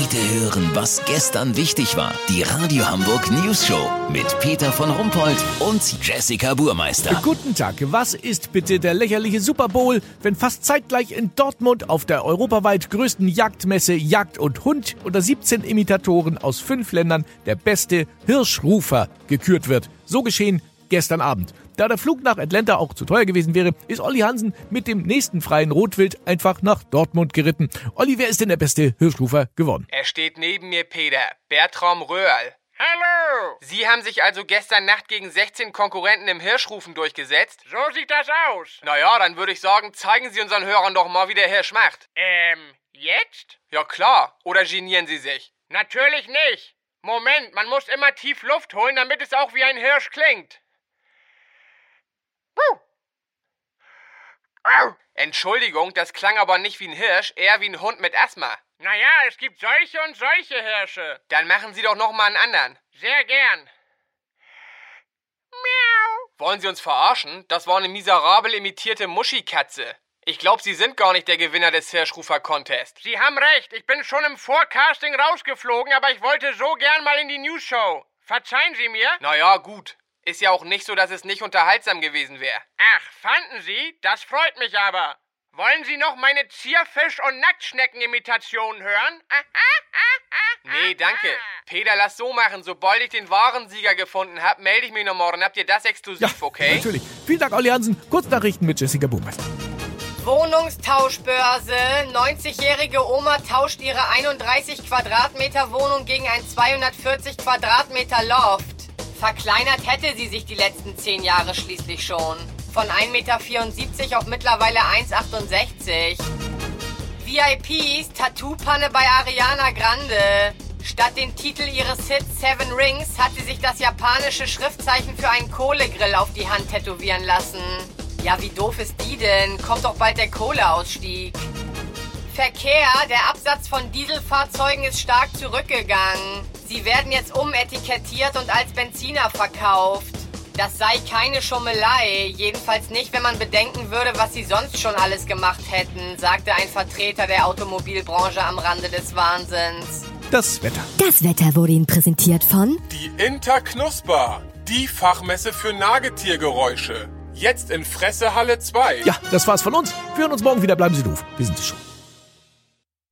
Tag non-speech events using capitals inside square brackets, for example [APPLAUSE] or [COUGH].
Heute hören, was gestern wichtig war. Die Radio Hamburg News Show mit Peter von Rumpold und Jessica Burmeister. Guten Tag. Was ist bitte der lächerliche Super Bowl, wenn fast zeitgleich in Dortmund auf der europaweit größten Jagdmesse Jagd und Hund unter 17 Imitatoren aus fünf Ländern der beste Hirschrufer gekürt wird? So geschehen gestern Abend. Da der Flug nach Atlanta auch zu teuer gewesen wäre, ist Olli Hansen mit dem nächsten freien Rotwild einfach nach Dortmund geritten. Olli, wer ist denn der beste Hirschrufer geworden? Er steht neben mir, Peter. Bertram Röhrl. Hallo! Sie haben sich also gestern Nacht gegen 16 Konkurrenten im Hirschrufen durchgesetzt? So sieht das aus. Naja, dann würde ich sagen, zeigen Sie unseren Hörern doch mal, wie der Hirsch macht. Ähm, jetzt? Ja klar. Oder genieren Sie sich? Natürlich nicht. Moment, man muss immer tief Luft holen, damit es auch wie ein Hirsch klingt. Entschuldigung, das klang aber nicht wie ein Hirsch, eher wie ein Hund mit Asthma. Naja, es gibt solche und solche Hirsche. Dann machen Sie doch noch mal einen anderen. Sehr gern. Miau. Wollen Sie uns verarschen? Das war eine miserabel imitierte Muschikatze. Ich glaube, Sie sind gar nicht der Gewinner des Hirschrufer-Contest. Sie haben recht, ich bin schon im Forecasting rausgeflogen, aber ich wollte so gern mal in die News Show. Verzeihen Sie mir? Naja, gut. Ist ja auch nicht so, dass es nicht unterhaltsam gewesen wäre. Ach, fanden Sie? Das freut mich aber. Wollen Sie noch meine Zierfisch- und Nacktschnecken-Imitation hören? [LAUGHS] Nee, danke. Peter, lass so machen. Sobald ich den wahren Sieger gefunden habe, melde ich mich noch morgen. Habt ihr das exklusiv, okay? Natürlich. Vielen Dank, Olli Hansen. Kurznachrichten mit Jessica Burmeister. Wohnungstauschbörse. 90-jährige Oma tauscht ihre 31 Quadratmeter Wohnung gegen ein 240 Quadratmeter Loft. Verkleinert hätte sie sich die letzten 10 Jahre schließlich schon. Von 1,74 Meter auf mittlerweile 1,68 VIPs, Tattoo-Panne bei Ariana Grande. Statt den Titel ihres Hits Seven Rings hat sie sich das japanische Schriftzeichen für einen Kohlegrill auf die Hand tätowieren lassen. Ja, wie doof ist die denn? Kommt doch bald der Kohleausstieg. Verkehr, der Absatz von Dieselfahrzeugen ist stark zurückgegangen. Sie werden jetzt umetikettiert und als Benziner verkauft. Das sei keine Schummelei, jedenfalls nicht, wenn man bedenken würde, was sie sonst schon alles gemacht hätten, sagte ein Vertreter der Automobilbranche am Rande des Wahnsinns. Das Wetter. Das Wetter wurde Ihnen präsentiert von Die Interknusper, die Fachmesse für Nagetiergeräusche. Jetzt in Fressehalle 2. Ja, das war's von uns. Wir hören uns morgen wieder. Bleiben Sie doof. Wir sind es schon.